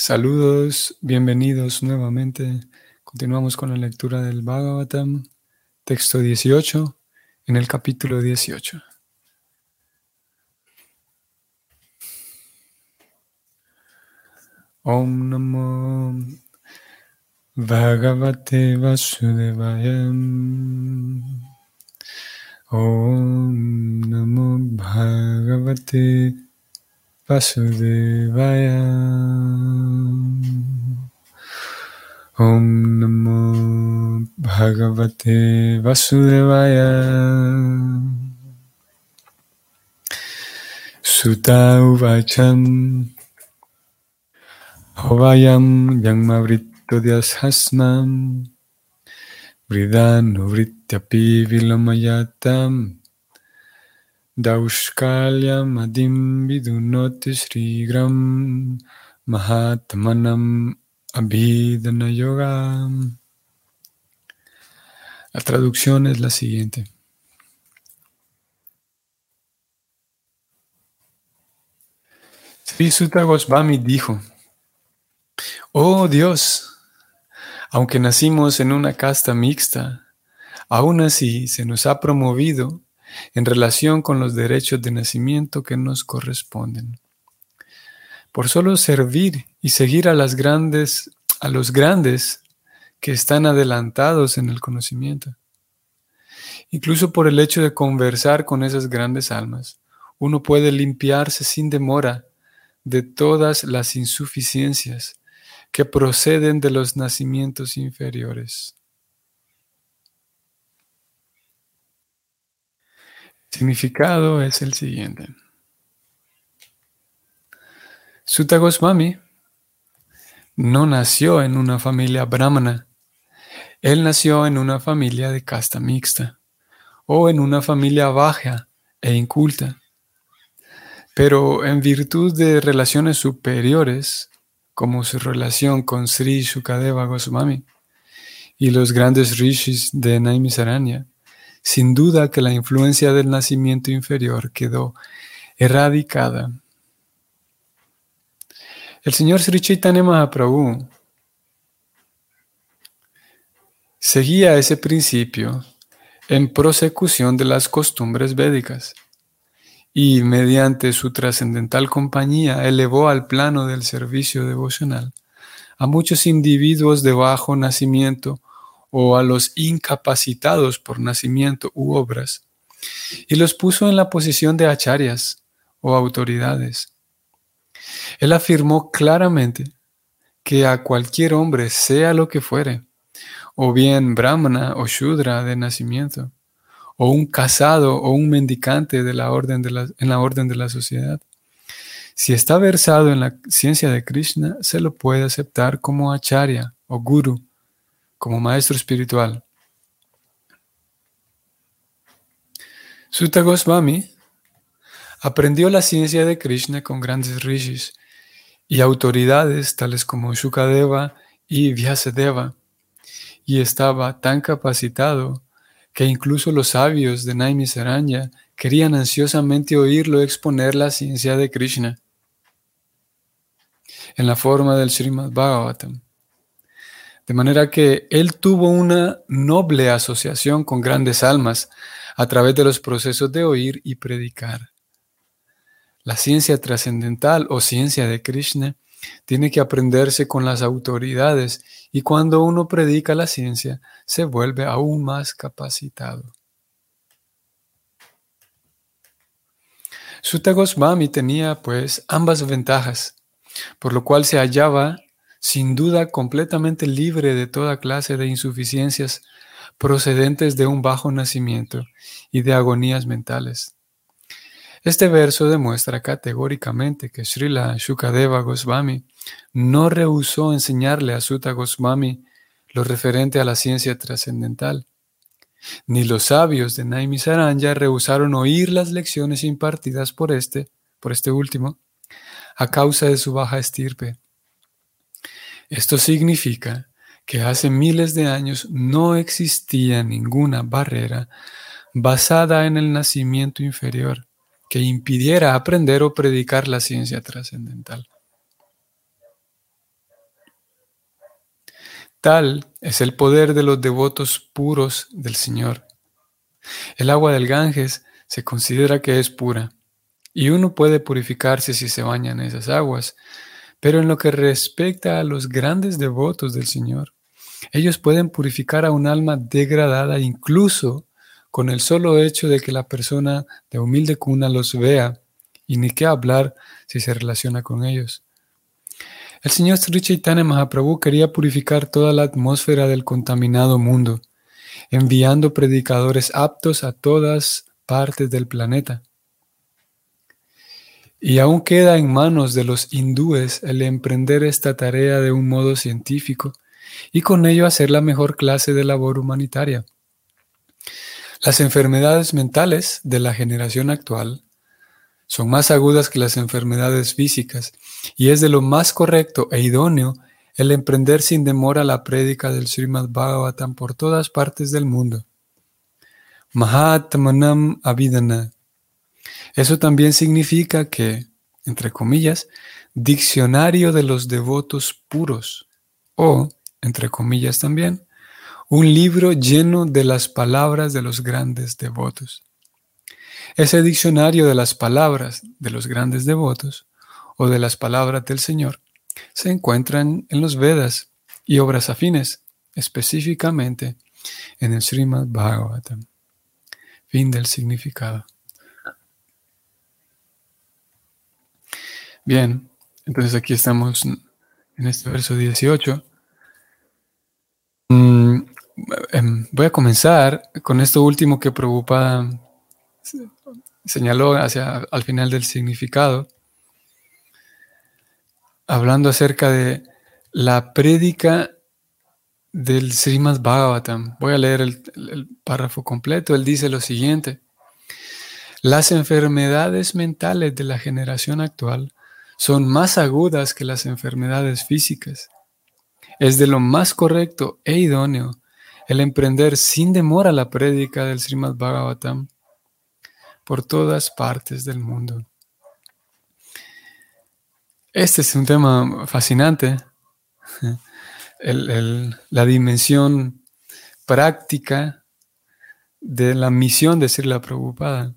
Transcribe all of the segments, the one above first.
Saludos, bienvenidos nuevamente. Continuamos con la lectura del Bhagavatam, texto 18, en el capítulo 18. Om Namo Bhagavate Vasudevaya. Om Namo Bhagavate Vasudevaya. Om Namo Bhagavate Vasudevaya. Sutta Uvacham Hovayam Yangmavrittodyashasnam Vridano Vrityapi Vilamayatam Vidunoti Srigram Mahatmanam Abhidana Yoga. La traducción es la siguiente. Sri Sutta Goswami dijo, Oh Dios, aunque nacimos en una casta mixta, aún así se nos ha promovido en relación con los derechos de nacimiento que nos corresponden. Por solo servir y seguir a las grandes, a los grandes que están adelantados en el conocimiento. Incluso por el hecho de conversar con esas grandes almas, uno puede limpiarse sin demora de todas las insuficiencias que proceden de los nacimientos inferiores. Significado es el siguiente. Sutta Goswami no nació en una familia brahmana. Él nació en una familia de casta mixta o en una familia baja e inculta. Pero en virtud de relaciones superiores, como su relación con Sri Shukadeva Goswami y los grandes rishis de Naimisaranya, sin duda que la influencia del nacimiento inferior quedó erradicada. El señor Sri Chaitanya Mahaprabhu seguía ese principio en prosecución de las costumbres védicas y mediante su trascendental compañía elevó al plano del servicio devocional a muchos individuos de bajo nacimiento o a los incapacitados por nacimiento u obras, y los puso en la posición de acharias o autoridades. Él afirmó claramente que a cualquier hombre, sea lo que fuere, o bien brahmana o shudra de nacimiento, o un casado o un mendicante de la orden de en la orden de la sociedad, si está versado en la ciencia de Krishna, se lo puede aceptar como acharya o guru como maestro espiritual. Sutta Goswami aprendió la ciencia de Krishna con grandes rishis y autoridades tales como Shukadeva y Vyasadeva, y estaba tan capacitado que incluso los sabios de Naimisaranya querían ansiosamente oírlo exponer la ciencia de Krishna en la forma del Srimad Bhagavatam. De manera que él tuvo una noble asociación con grandes almas a través de los procesos de oír y predicar. La ciencia trascendental o ciencia de Krishna tiene que aprenderse con las autoridades y cuando uno predica la ciencia se vuelve aún más capacitado. Sutta Goswami tenía pues ambas ventajas, por lo cual se hallaba sin duda completamente libre de toda clase de insuficiencias procedentes de un bajo nacimiento y de agonías mentales. Este verso demuestra categóricamente que Srila Shukadeva Goswami no rehusó enseñarle a Sutta Goswami lo referente a la ciencia trascendental, ni los sabios de Naimisaranya rehusaron oír las lecciones impartidas por este, por este último, a causa de su baja estirpe. Esto significa que hace miles de años no existía ninguna barrera basada en el nacimiento inferior que impidiera aprender o predicar la ciencia trascendental. Tal es el poder de los devotos puros del Señor. El agua del Ganges se considera que es pura y uno puede purificarse si se baña en esas aguas, pero en lo que respecta a los grandes devotos del Señor, ellos pueden purificar a un alma degradada incluso con el solo hecho de que la persona de humilde cuna los vea y ni qué hablar si se relaciona con ellos. El señor Sri Chaitanya Mahaprabhu quería purificar toda la atmósfera del contaminado mundo, enviando predicadores aptos a todas partes del planeta. Y aún queda en manos de los hindúes el emprender esta tarea de un modo científico y con ello hacer la mejor clase de labor humanitaria. Las enfermedades mentales de la generación actual son más agudas que las enfermedades físicas y es de lo más correcto e idóneo el emprender sin demora la prédica del Srimad Bhagavatam por todas partes del mundo. Mahatmanam Abhidana. Eso también significa que, entre comillas, diccionario de los devotos puros, o, entre comillas también, un libro lleno de las palabras de los grandes devotos. Ese diccionario de las palabras de los grandes devotos o de las palabras del Señor se encuentran en los Vedas y obras afines, específicamente en el Srimad Bhagavatam. Fin del significado. Bien, entonces aquí estamos en este verso 18. Mm, em, voy a comenzar con esto último que preocupa señaló hacia al final del significado, hablando acerca de la prédica del Srimad Bhagavatam. Voy a leer el párrafo completo. Él dice lo siguiente. Las enfermedades mentales de la generación actual son más agudas que las enfermedades físicas. Es de lo más correcto e idóneo el emprender sin demora la prédica del Srimad Bhagavatam por todas partes del mundo. Este es un tema fascinante, la dimensión práctica de la misión de la preocupada.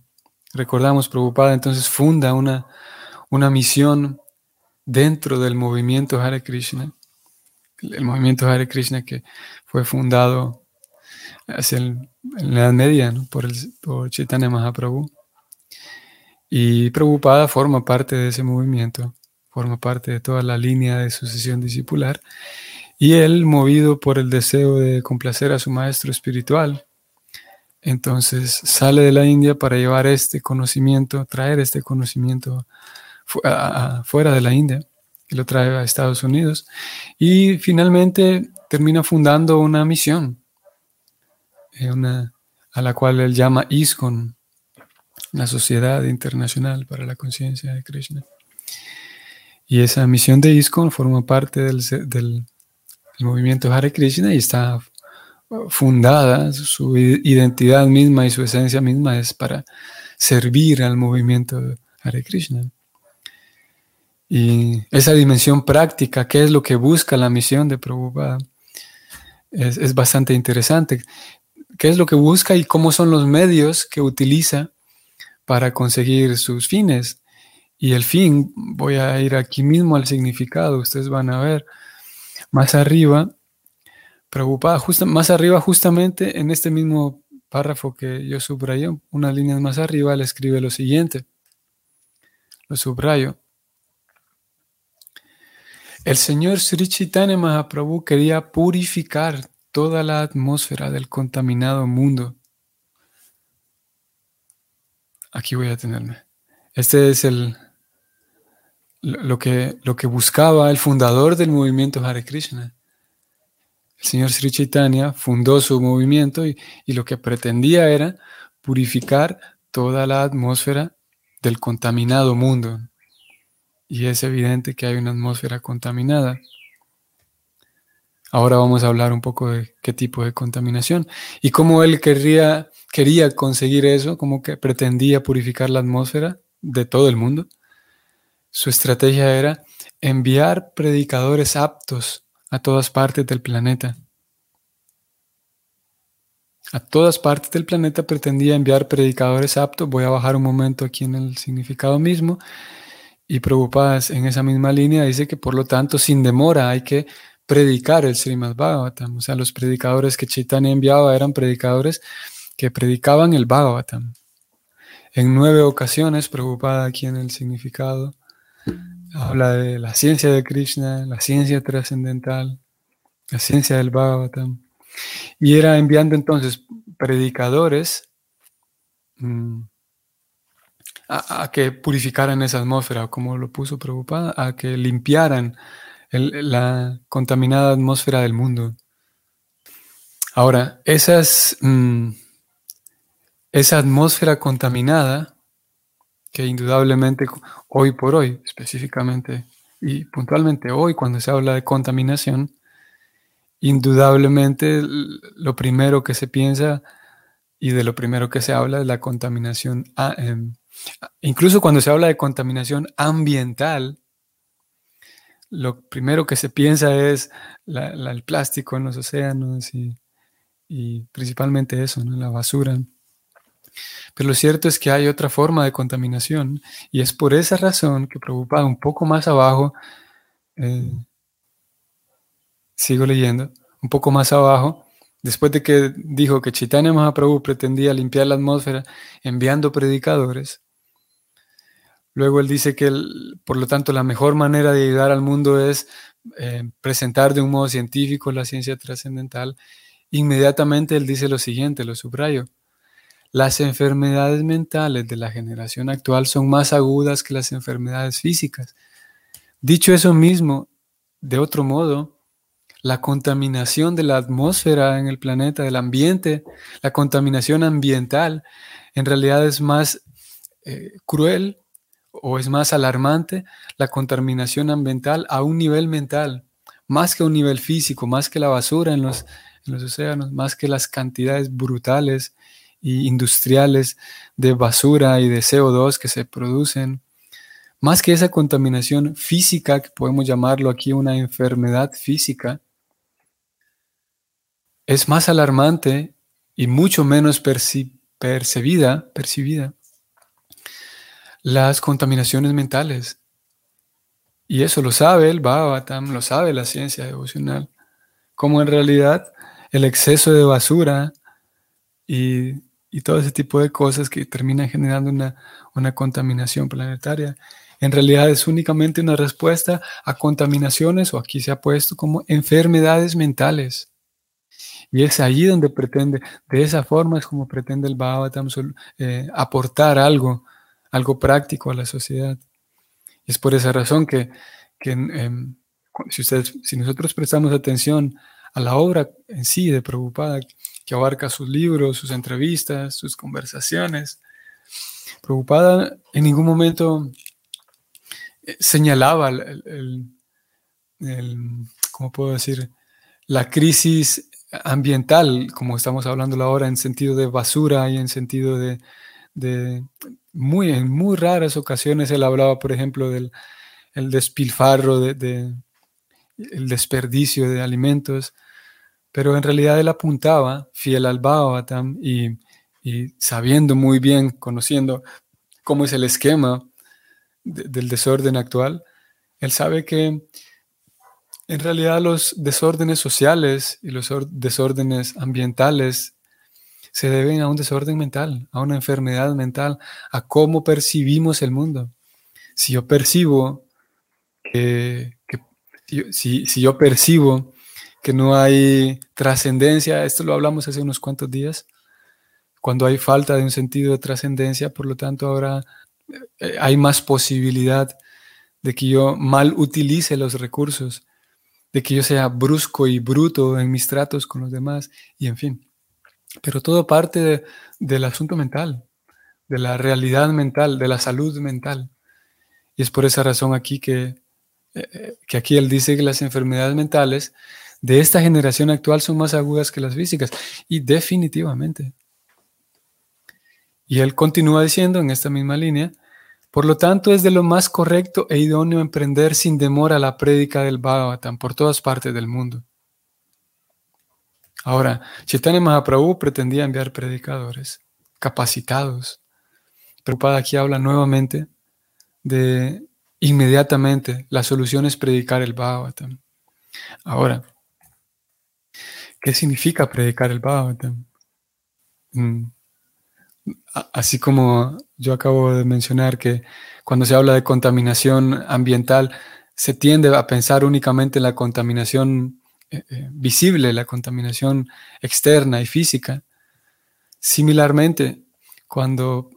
Recordamos, preocupada entonces funda una, una misión dentro del movimiento Hare Krishna, el movimiento Hare Krishna que fue fundado hacia en la Edad Media por, el, por Chaitanya Mahaprabhu. Y Prabhupada forma parte de ese movimiento, forma parte de toda la línea de sucesión discipular. Y él, movido por el deseo de complacer a su maestro espiritual, entonces sale de la India para llevar este conocimiento, traer este conocimiento fuera de la India, y lo trae a Estados Unidos. Y finalmente termina fundando una misión, eh, una, a la cual él llama ISKCON, la Sociedad Internacional para la Conciencia de Krishna. Y esa misión de ISKCON forma parte del, movimiento Hare Krishna y está fundada, su identidad misma y su esencia misma es para servir al movimiento Hare Krishna. Y esa dimensión práctica, qué es lo que busca la misión de Prabhupada, es, es, bastante interesante. ¿Qué es lo que busca y cómo son los medios que utiliza para conseguir sus fines. Y el fin, voy a ir aquí mismo al significado, ustedes van a ver más arriba, preocupada, justo, más arriba justamente en este mismo párrafo que yo subrayé, unas líneas más arriba, le escribe lo siguiente, lo subrayo. El señor Sri Chaitanya Mahaprabhu quería purificar toda la atmósfera del contaminado mundo aquí voy a tenerme. Este es el, lo, que, lo que buscaba el fundador del movimiento Hare Krishna. El señor Sri Chaitanya fundó su movimiento y, y lo que pretendía era purificar toda la atmósfera del contaminado mundo. Y es evidente que hay una atmósfera contaminada. Ahora vamos a hablar un poco de qué tipo de contaminación y cómo él querría quería conseguir eso, como que pretendía purificar la atmósfera de todo el mundo. Su estrategia era enviar predicadores aptos a todas partes del planeta. A todas partes del planeta pretendía enviar predicadores aptos. Voy a bajar un momento aquí en el significado mismo. Y preocupadas en esa misma línea dice que por lo tanto sin demora hay que predicar el Srimad Bhagavatam. O sea, los predicadores que Chaitanya enviaba eran predicadores que predicaban el Bhagavatam. En nueve ocasiones, preocupada aquí en el significado, habla de la ciencia de Krishna, la ciencia trascendental, la ciencia del Bhagavatam. Y era enviando entonces predicadores mm, a, que purificaran esa atmósfera, como lo puso preocupada, a que limpiaran la contaminada atmósfera del mundo. Ahora, mm, esa atmósfera contaminada, que indudablemente hoy por hoy, específicamente y puntualmente hoy, cuando se habla de contaminación, indudablemente lo primero que se piensa y de lo primero que se habla es la contaminación. Incluso cuando se habla de contaminación ambiental, lo primero que se piensa es el plástico en los océanos y, principalmente eso, la basura. Pero lo cierto es que hay otra forma de contaminación y es por esa razón que preocupa un poco más abajo, eh, sigo leyendo, un poco más abajo, después de que dijo que Chaitanya Mahaprabhu pretendía limpiar la atmósfera enviando predicadores, luego él dice que por lo tanto la mejor manera de ayudar al mundo es eh, presentar de un modo científico la ciencia trascendental. Inmediatamente él dice lo siguiente, lo subrayo. Las enfermedades mentales de la generación actual son más agudas que las enfermedades físicas. Dicho eso mismo, de otro modo, la contaminación de la atmósfera en el planeta, del ambiente, la contaminación ambiental, en realidad es más eh, cruel o es más alarmante la contaminación ambiental a un nivel mental, más que a un nivel físico, más que la basura en los, océanos, más que las cantidades brutales y industriales de basura y de CO2 que se producen, más que esa contaminación física, que podemos llamarlo aquí una enfermedad física, es más alarmante y mucho menos percibida, percibida las contaminaciones mentales. Y eso lo sabe el Bhagavatam, lo sabe la ciencia devocional, como en realidad el exceso de basura y, todo ese tipo de cosas que terminan generando una, una contaminación planetaria, en realidad es únicamente una respuesta a contaminaciones, o aquí se ha puesto como enfermedades mentales. Y es allí donde pretende, de esa forma es como pretende el Bhagavatam eh, aportar algo, algo práctico a la sociedad. Es por esa razón que, em, si, ustedes, si nosotros prestamos atención a la obra en sí de Prabhupada, que abarca sus libros, sus entrevistas, sus conversaciones, Prabhupada en ningún momento eh, señalaba el, ¿cómo puedo decir? La crisis ambiental, como estamos hablando ahora, en sentido de basura y en sentido de, muy, en muy raras ocasiones él hablaba, por ejemplo, del el despilfarro, de, el desperdicio de alimentos, pero en realidad él apuntaba, fiel al Bhagavatam y, y sabiendo muy bien, conociendo cómo es el esquema del desorden actual, él sabe que en realidad los desórdenes sociales y los desórdenes ambientales se deben a un desorden mental, a una enfermedad mental, a cómo percibimos el mundo. Si yo percibo que, si, yo percibo que no hay trascendencia, esto lo hablamos hace unos cuantos días, cuando hay falta de un sentido de trascendencia, por lo tanto ahora eh, hay más posibilidad de que yo mal utilice los recursos de que yo sea brusco y bruto en mis tratos con los demás y en fin. Pero todo parte del asunto mental, de la realidad mental, de la salud mental. Y es por esa razón aquí que, eh, que aquí él dice que las enfermedades mentales de esta generación actual son más agudas que las físicas. Y definitivamente. Y él continúa diciendo en esta misma línea, Por lo tanto, es de lo más correcto e idóneo emprender sin demora la prédica del Bhagavatam por todas partes del mundo. Ahora, Chaitanya Mahaprabhu pretendía enviar predicadores capacitados. Prabhupada aquí habla nuevamente de inmediatamente la solución es predicar el Bhagavatam. Ahora, ¿qué significa predicar el Bhagavatam? Mm, así como yo acabo de mencionar que cuando se habla de contaminación ambiental, se tiende a pensar únicamente en la contaminación eh, eh, visible, la contaminación externa y física. Similarmente, cuando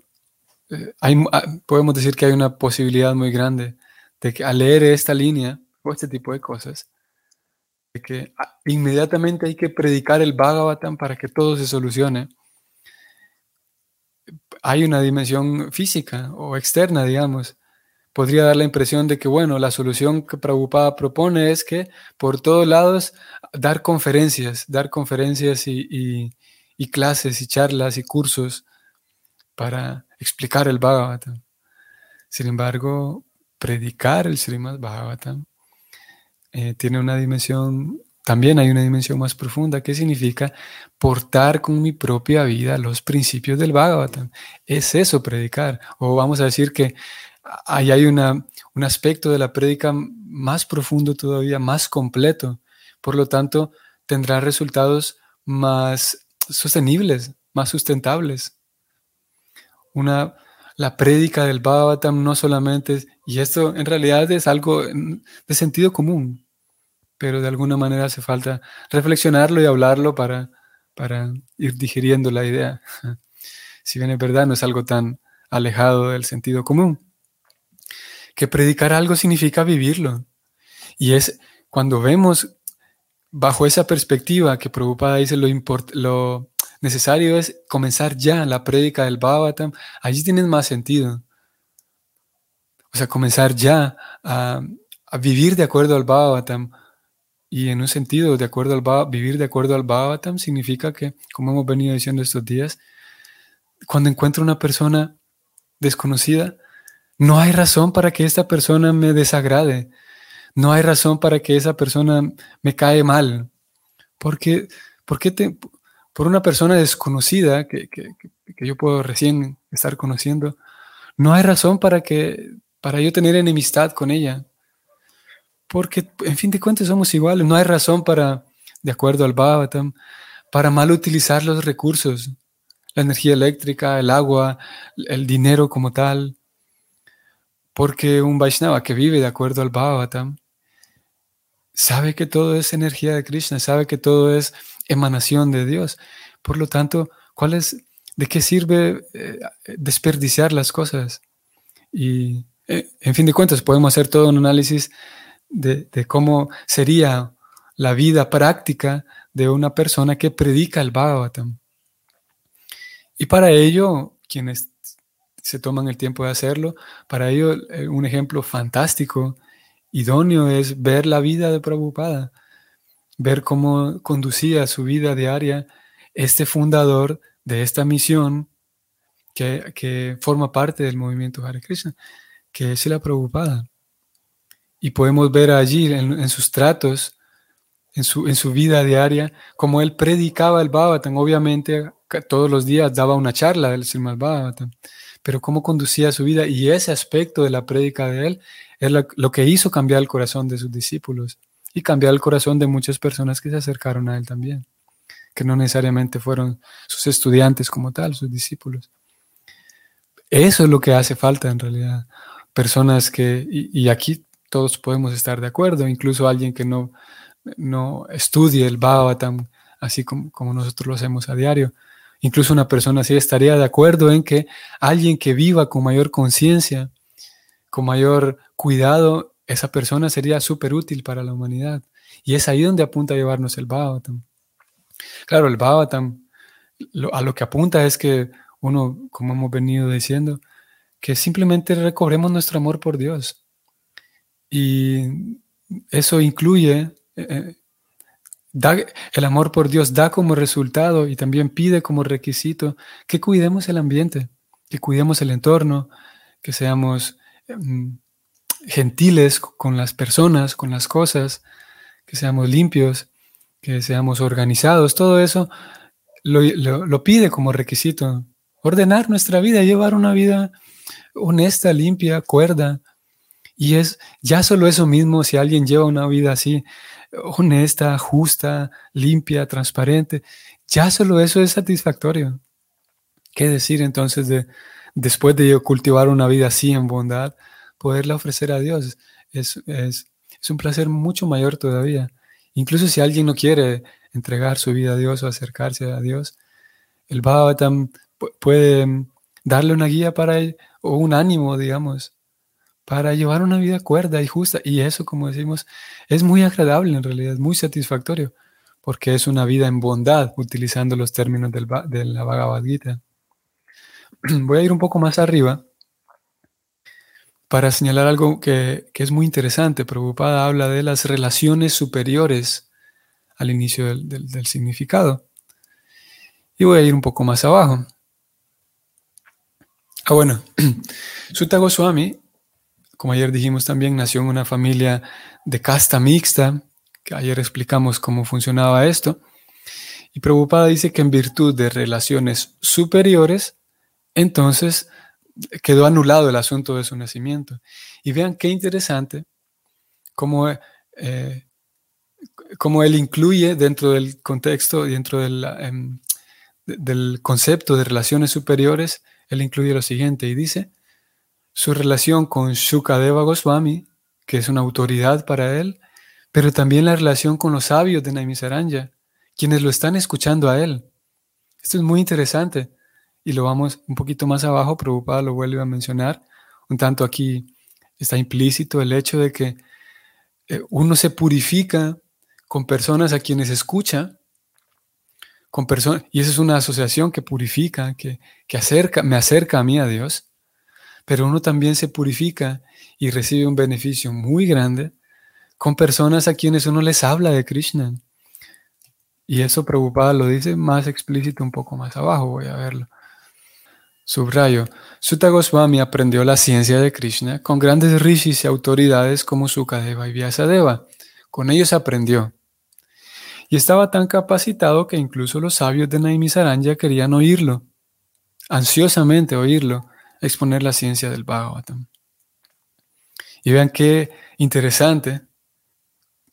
eh, hay, ah, podemos decir que hay una posibilidad muy grande de que al leer esta línea o este tipo de cosas, de que ah, inmediatamente hay que predicar el Bhagavatam para que todo se solucione. Hay una dimensión física o externa, digamos. Podría dar la impresión de que, bueno, la solución que Prabhupada propone es que por todos lados dar conferencias, dar conferencias y y clases y charlas y cursos para explicar el Bhagavatam. Sin embargo, predicar el Srimad Bhagavatam eh, tiene una dimensión, también hay una dimensión más profunda que significa portar con mi propia vida los principios del Bhagavatam. Es eso predicar. O vamos a decir que ahí hay una, un aspecto de la prédica más profundo todavía, más completo. Por lo tanto, tendrá resultados más sostenibles, más sustentables. Una, la prédica del Bhagavatam no solamente y esto en realidad es algo de sentido común, pero de alguna manera hace falta reflexionarlo y hablarlo para, para ir digiriendo la idea. Si bien es verdad, no es algo tan alejado del sentido común. Que predicar algo significa vivirlo. Y es cuando vemos bajo esa perspectiva que Prabhupada dice lo, lo necesario es comenzar ya la prédica del Bhagavatam, allí tiene más sentido. O sea, comenzar ya a, vivir de acuerdo al Bhagavatam. Y en un sentido, de acuerdo al vivir de acuerdo al Bhagavatam significa que, como hemos venido diciendo estos días, cuando encuentro una persona desconocida, no hay razón para que esta persona me desagrade. No hay razón para que esa persona me cae mal. Porque, por una persona desconocida que, yo puedo recién estar conociendo, no hay razón para, que, para yo tener enemistad con ella. Porque, en fin de cuentas, somos iguales. No hay razón para, de acuerdo al Bhavatam, para mal utilizar los recursos, la energía eléctrica, el agua, el dinero como tal. Porque un Vaishnava que vive de acuerdo al Bhavatam sabe que todo es energía de Krishna, sabe que todo es emanación de Dios. Por lo tanto, ¿cuál es, ¿de qué sirve eh, desperdiciar las cosas? Y eh, en fin de cuentas, podemos hacer todo un análisis de, cómo sería la vida práctica de una persona que predica el Bhagavatam. Y para ello, quienes se toman el tiempo de hacerlo, para ello eh, un ejemplo fantástico idóneo es ver la vida de Prabhupada, ver cómo conducía su vida diaria este fundador de esta misión que, forma parte del movimiento Hare Krishna, que es la Prabhupada. Y podemos ver allí en, sus tratos, en su, en su, vida diaria, como él predicaba el Bhagavatam. Obviamente, todos los días daba una charla del Srimad Bhagavatam, pero cómo conducía su vida y ese aspecto de la prédica de él es lo, que hizo cambiar el corazón de sus discípulos y cambiar el corazón de muchas personas que se acercaron a él también, que no necesariamente fueron sus estudiantes como tal, sus discípulos. Eso es lo que hace falta en realidad. Personas que, y, aquí todos podemos estar de acuerdo, incluso alguien que no, no estudie el Bhagavatam así como, como nosotros lo hacemos a diario. Incluso una persona así estaría de acuerdo en que alguien que viva con mayor conciencia, con mayor cuidado, esa persona sería súper útil para la humanidad. Y es ahí donde apunta a llevarnos el Bhavatam. Claro, el Bhavatam a lo que apunta es que uno, como hemos venido diciendo, que simplemente recobremos nuestro amor por Dios. Y eso incluye, eh, el amor por Dios da como resultado y también pide como requisito que cuidemos el ambiente, que cuidemos el entorno, que seamos em, gentiles con las personas, con las cosas, que seamos limpios, que seamos organizados, todo eso lo, pide como requisito. Ordenar nuestra vida, llevar una vida honesta, limpia, cuerda. Y es ya solo eso mismo, si alguien lleva una vida así, honesta, justa, limpia, transparente, ya solo eso es satisfactorio. ¿Qué decir entonces de después de cultivar una vida así en bondad, poderla ofrecer a Dios? Es, es, es un placer mucho mayor todavía. Incluso si alguien no quiere entregar su vida a Dios o acercarse a Dios, el Bhagavatam puede darle una guía para él, o un ánimo, digamos, para llevar una vida cuerda y justa. Y eso, como decimos, es muy agradable en realidad, es muy satisfactorio, porque es una vida en bondad, utilizando los términos del, de la Bhagavad Gita. Voy a ir un poco más arriba para señalar algo que, es muy interesante. Prabhupada habla de las relaciones superiores al inicio del, significado. Y voy a ir un poco más abajo. Ah, bueno, Sutta Goswami, como ayer dijimos también, nació en una familia de casta mixta, que ayer explicamos cómo funcionaba esto. Y Prabhupada dice que en virtud de relaciones superiores, entonces quedó anulado el asunto de su nacimiento. Y vean qué interesante cómo, eh, él incluye dentro del contexto, dentro del, em, del concepto de relaciones superiores, él incluye lo siguiente y dice, su relación con Shukadeva Goswami, que es una autoridad para él, pero también la relación con los sabios de Naimisaranya, quienes lo están escuchando a él. Esto es muy interesante y lo vamos un poquito más abajo, Prabhupada lo vuelve a mencionar, un tanto aquí está implícito el hecho de que eh, uno se purifica con personas a quienes escucha, con personas, y esa es una asociación que purifica, que, que acerca, me acerca a mí a Dios, pero uno también se purifica y recibe un beneficio muy grande con personas a quienes uno les habla de Krishna. Y eso Prabhupada lo dice más explícito un poco más abajo, voy a verlo. Subrayo, Sutta Goswami aprendió la ciencia de Krishna con grandes rishis y autoridades como Sukadeva y Vyasadeva. Con ellos aprendió. Y estaba tan capacitado que incluso los sabios de Naimisaranya querían oírlo, ansiosamente oírlo, exponer la ciencia del Bhagavatam. Y vean qué interesante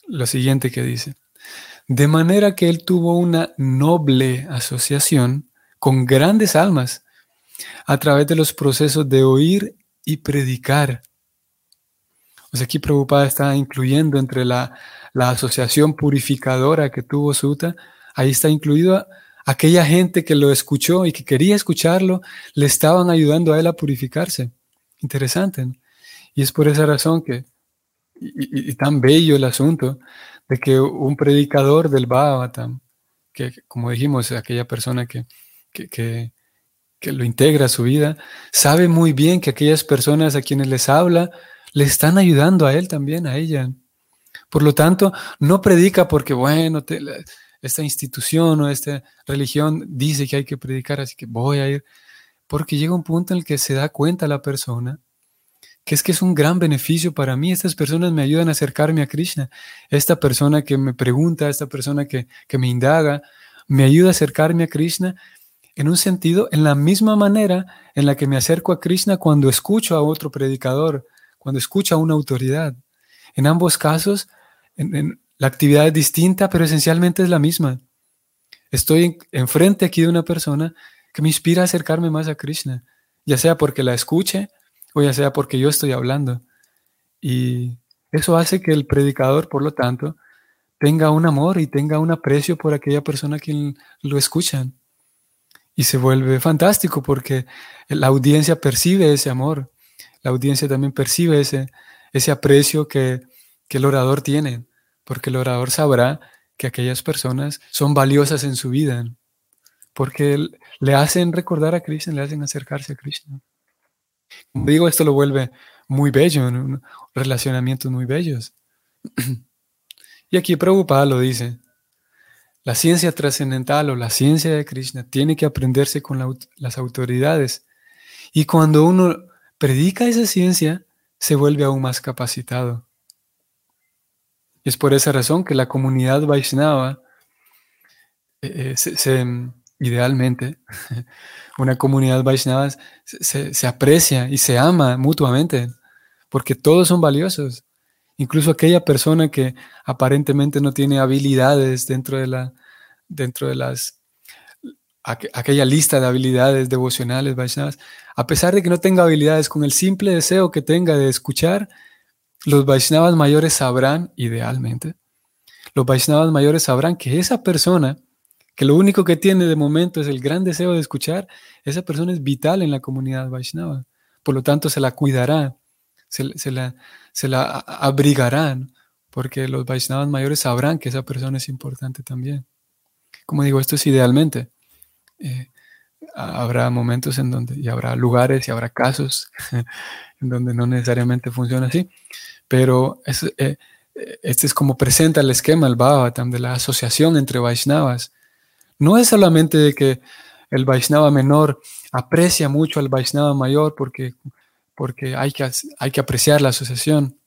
lo siguiente que dice. De manera que él tuvo una noble asociación con grandes almas a través de los procesos de oír y predicar. O sea, aquí Prabhupada está incluyendo entre la, asociación purificadora que tuvo Suta, ahí está incluido aquella gente que lo escuchó y que quería escucharlo, le estaban ayudando a él a purificarse. Interesante. Y es por esa razón que, y, tan bello el asunto, de que un predicador del Bhagavatam, que como dijimos, aquella persona que, que que lo integra a su vida, sabe muy bien que aquellas personas a quienes les habla le están ayudando a él también, a ella. Por lo tanto, no predica porque, bueno, esta institución o esta religión dice que hay que predicar, así que voy a ir. Porque llega un punto en el que se da cuenta la persona que es que es un gran beneficio para mí. Estas personas me ayudan a acercarme a Krishna. Esta persona que me pregunta, esta persona que, que me indaga, me ayuda a acercarme a Krishna en un sentido, en la misma manera en la que me acerco a Krishna cuando escucho a otro predicador, cuando escucho a una autoridad. En ambos casos, la actividad es distinta, pero esencialmente es la misma. Estoy enfrente aquí de una persona que me inspira a acercarme más a Krishna, ya sea porque la escuche o ya sea porque yo estoy hablando. Y eso hace que el predicador, por lo tanto, tenga un amor y tenga un aprecio por aquella persona que lo escuchan. Y se vuelve fantástico porque la audiencia percibe ese amor, la audiencia también percibe ese, ese aprecio que, el orador tiene, porque el orador sabrá que aquellas personas son valiosas en su vida, porque le hacen recordar a Cristo, le hacen acercarse a Cristo. Como digo, esto lo vuelve muy bello, relacionamientos muy bellos. y aquí Prabhupada lo dice, la ciencia trascendental o la ciencia de Krishna tiene que aprenderse con las autoridades. Y cuando uno predica esa ciencia, se vuelve aún más capacitado. Es por esa razón que la comunidad Vaishnava, eh, eh, idealmente, una comunidad Vaishnava se, se aprecia y se ama mutuamente, porque todos son valiosos. Incluso aquella persona que aparentemente no tiene habilidades dentro de, la, dentro de las aquella lista de habilidades devocionales Vaishnavas, a pesar de que no tenga habilidades, con el simple deseo que tenga de escuchar, los Vaishnavas mayores sabrán, idealmente, los Vaishnavas mayores sabrán que esa persona, que lo único que tiene de momento es el gran deseo de escuchar, esa persona es vital en la comunidad Vaishnava. Por lo tanto, se la cuidará, se, la, se la abrigarán, porque los Vaishnavas mayores sabrán que esa persona es importante también. Como digo, esto es idealmente. Eh, habrá momentos en donde, y habrá lugares y habrá casos en donde no necesariamente funciona así, pero es, eh, este es como presenta el esquema, el Bhavatam, de la asociación entre Vaishnavas. No es solamente de que el Vaishnava menor aprecia mucho al Vaishnava mayor porque, porque hay, que, hay que apreciar la asociación,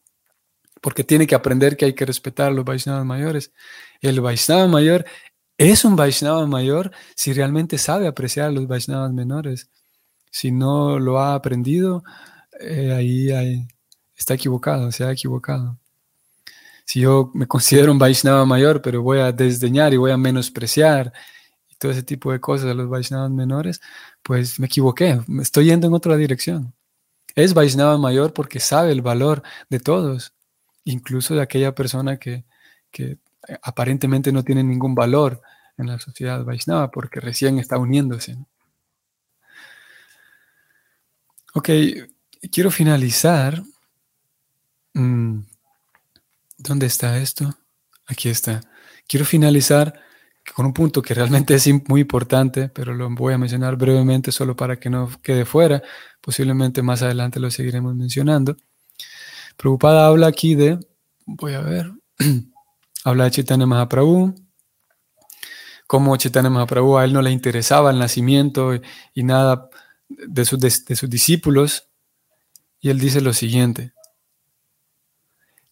porque tiene que aprender que hay que respetar a los Vaishnavas mayores. El Vaishnava mayor es un Vaishnava mayor si realmente sabe apreciar a los Vaishnavas menores. Si no lo ha aprendido, eh, ahí, está equivocado, se ha equivocado. Si yo me considero un Vaishnava mayor, pero voy a desdeñar y voy a menospreciar y todo ese tipo de cosas a los Vaishnavas menores, pues me equivoqué, me estoy yendo en otra dirección. Es Vaishnava mayor porque sabe el valor de todos, incluso de aquella persona que, que aparentemente no tiene ningún valor en la sociedad Vaishnava porque recién está uniéndose. Ok, quiero finalizar. Mm, ¿Dónde está esto? Aquí está. Quiero finalizar con un punto que realmente es muy importante, pero lo voy a mencionar brevemente solo para que no quede fuera. Posiblemente más adelante lo seguiremos mencionando. Preocupada habla aquí de, voy a ver, Habla de Chaitanya Mahaprabhu, cómo Chaitanya Mahaprabhu a él no le interesaba el nacimiento y, nada de, de, sus discípulos. Y él dice lo siguiente.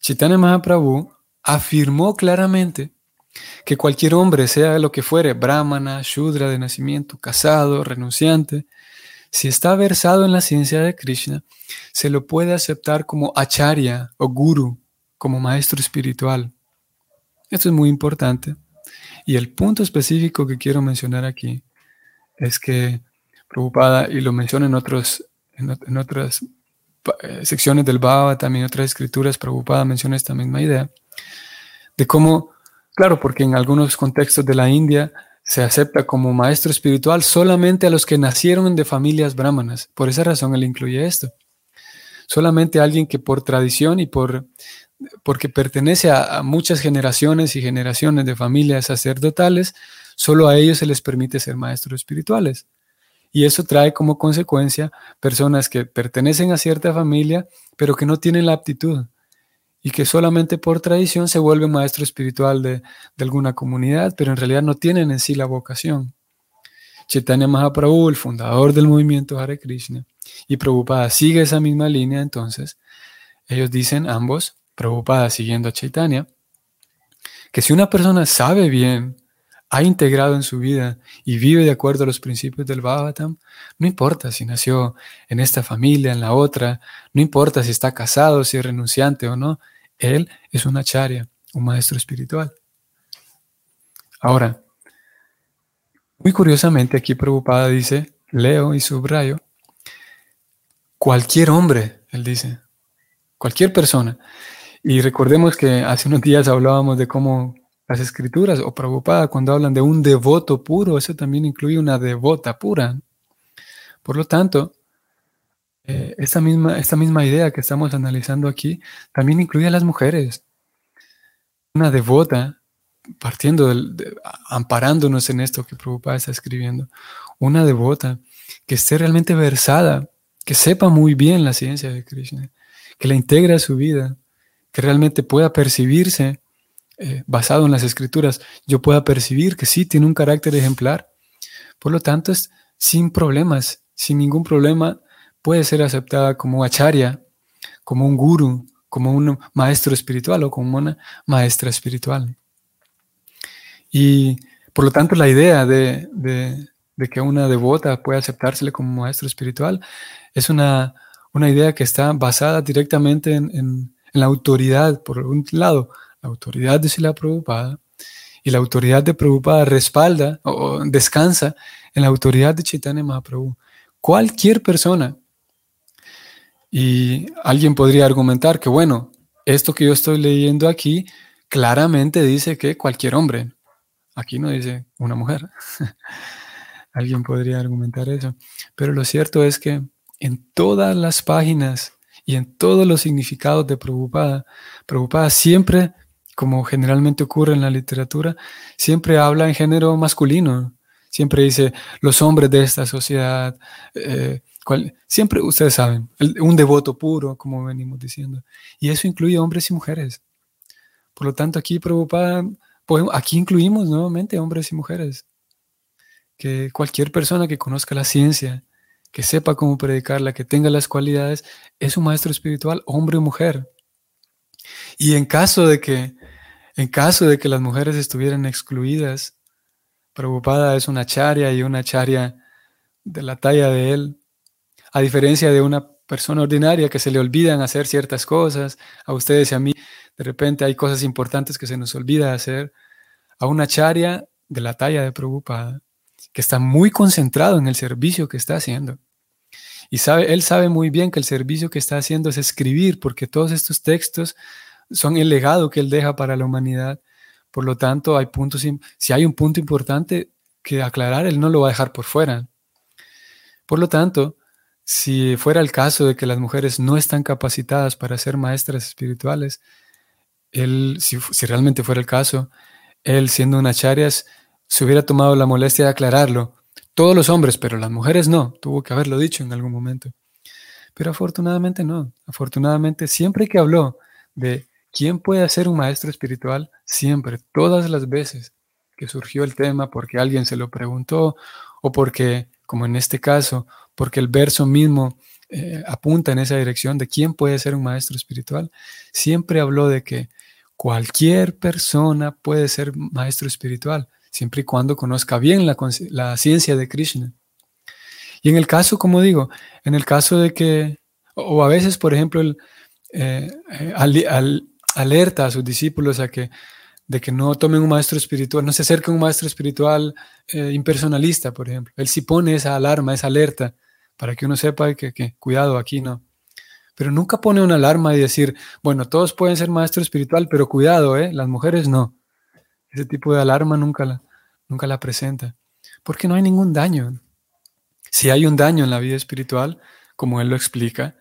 Chaitanya Mahaprabhu afirmó claramente que cualquier hombre, sea lo que fuere, brahmana, shudra de nacimiento, casado, renunciante, si está versado en la ciencia de Krishna, se lo puede aceptar como acharya o guru, como maestro espiritual. Esto es muy importante. Y el punto específico que quiero mencionar aquí es que preocupada, y lo menciono en, otros, en, otras secciones del Baba, también otras escrituras, preocupada menciona esta misma idea, de cómo, claro, porque en algunos contextos de la India se acepta como maestro espiritual solamente a los que nacieron de familias brahmanas. Por esa razón él incluye esto. Solamente alguien que por tradición y por porque pertenece a, muchas generaciones y generaciones de familias sacerdotales, solo a ellos se les permite ser maestros espirituales. Y eso trae como consecuencia personas que pertenecen a cierta familia, pero que no tienen la aptitud y que solamente por tradición se vuelven maestro espiritual de, alguna comunidad, pero en realidad no tienen en sí la vocación. Chaitanya Mahaprabhu, el fundador del movimiento Hare Krishna, y Prabhupada sigue esa misma línea, entonces ellos dicen ambos, Prabhupada siguiendo a Chaitanya, que si una persona sabe bien, ha integrado en su vida y vive de acuerdo a los principios del Bhagavatam, no importa si nació en esta familia, en la otra, no importa si está casado, si es renunciante o no, él es una acharya, un maestro espiritual. Ahora, muy curiosamente aquí Prabhupada dice, leo y subrayo, cualquier hombre, él dice, cualquier persona. Y recordemos que hace unos días hablábamos de cómo las escrituras o Prabhupada cuando hablan de un devoto puro, eso también incluye una devota pura. Por lo tanto, eh, esta, misma, esta misma idea que estamos analizando aquí también incluye a las mujeres. Una devota, partiendo, del, amparándonos en esto que Prabhupada está escribiendo, una devota que esté realmente versada, que sepa muy bien la ciencia de Krishna, que la integre a su vida, que realmente pueda percibirse, eh, basado en las escrituras, yo pueda percibir que sí tiene un carácter ejemplar. Por lo tanto, es sin problemas, sin ningún problema, puede ser aceptada como acharya, como un guru, como un maestro espiritual o como una maestra espiritual. Y por lo tanto la idea de, que una devota pueda aceptársele como maestro espiritual es una, idea que está basada directamente en, la autoridad, por un lado, la autoridad de Sila Prabhupada, y la autoridad de Prabhupada respalda o descansa en la autoridad de Chaitanya Mahaprabhu. Cualquier persona y alguien podría argumentar que, bueno, esto que yo estoy leyendo aquí claramente dice que cualquier hombre. Aquí no dice una mujer. alguien podría argumentar eso. Pero lo cierto es que en todas las páginas y en todos los significados de Prabhupada, Prabhupada siempre, como generalmente ocurre en la literatura, siempre habla en género masculino. Siempre dice los hombres de esta sociedad, eh, siempre ustedes saben, un devoto puro, como venimos diciendo. Y eso incluye hombres y mujeres. Por lo tanto, aquí preocupada, aquí incluimos nuevamente hombres y mujeres. Que cualquier persona que conozca la ciencia, que sepa cómo predicarla, que tenga las cualidades, es un maestro espiritual, hombre o mujer. Y en caso de que, en caso de que las mujeres estuvieran excluidas, preocupada es una charia y una charia de la talla de él, a diferencia de una persona ordinaria que se le olvidan hacer ciertas cosas, a ustedes y a mí, de repente hay cosas importantes que se nos olvida hacer, a una charia de la talla de Prabhupada, que está muy concentrado en el servicio que está haciendo. Y sabe, él sabe muy bien que el servicio que está haciendo es escribir, porque todos estos textos son el legado que él deja para la humanidad. Por lo tanto, hay puntos, si hay un punto importante que aclarar, él no lo va a dejar por fuera. Por lo tanto, si fuera el caso de que las mujeres no están capacitadas para ser maestras espirituales, él, si, realmente fuera el caso, él siendo una charias, se hubiera tomado la molestia de aclararlo. Todos los hombres, pero las mujeres no. Tuvo que haberlo dicho en algún momento. Pero afortunadamente no. Afortunadamente, siempre que habló de quién puede ser un maestro espiritual, siempre, todas las veces que surgió el tema porque alguien se lo preguntó o porque, como en este caso, porque el verso mismo eh, apunta en esa dirección de quién puede ser un maestro espiritual, siempre habló de que cualquier persona puede ser maestro espiritual, siempre y cuando conozca bien la, ciencia de Krishna. Y en el caso, como digo, en el caso de que, o a veces, por ejemplo, eh, eh, alerta a sus discípulos a que de que no tomen un maestro espiritual, no se acerquen a un maestro espiritual impersonalista, por ejemplo. Él sí pone esa alarma, esa alerta para que uno sepa que, cuidado, aquí no. Pero nunca pone una alarma y decir, bueno, todos pueden ser maestro espiritual, pero cuidado, ¿eh? las mujeres no. Ese tipo de alarma nunca la, nunca la presenta, porque no hay ningún daño. Si hay un daño en la vida espiritual, como él lo explica,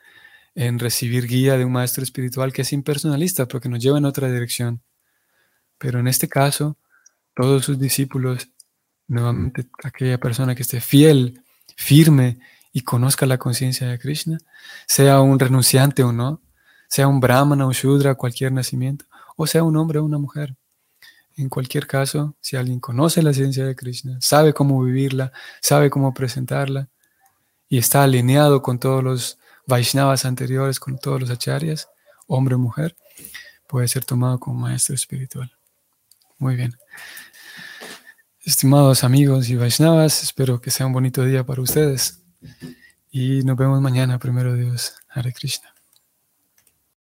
en recibir guía de un maestro espiritual que es impersonalista, porque nos lleva en otra dirección. Pero en este caso, todos sus discípulos, nuevamente aquella persona que esté fiel, firme y conozca la conciencia de Krishna, sea un renunciante o no, sea un brahmana o shudra, cualquier nacimiento, o sea un hombre o una mujer. En cualquier caso, si alguien conoce la ciencia de Krishna, sabe cómo vivirla, sabe cómo presentarla y está alineado con todos los Vaishnavas anteriores, con todos los acharyas, hombre o mujer, puede ser tomado como maestro espiritual. Muy bien. Estimados amigos y Vaishnavas, espero que sea un bonito día para ustedes. Y nos vemos mañana, primero Dios. Hare Krishna.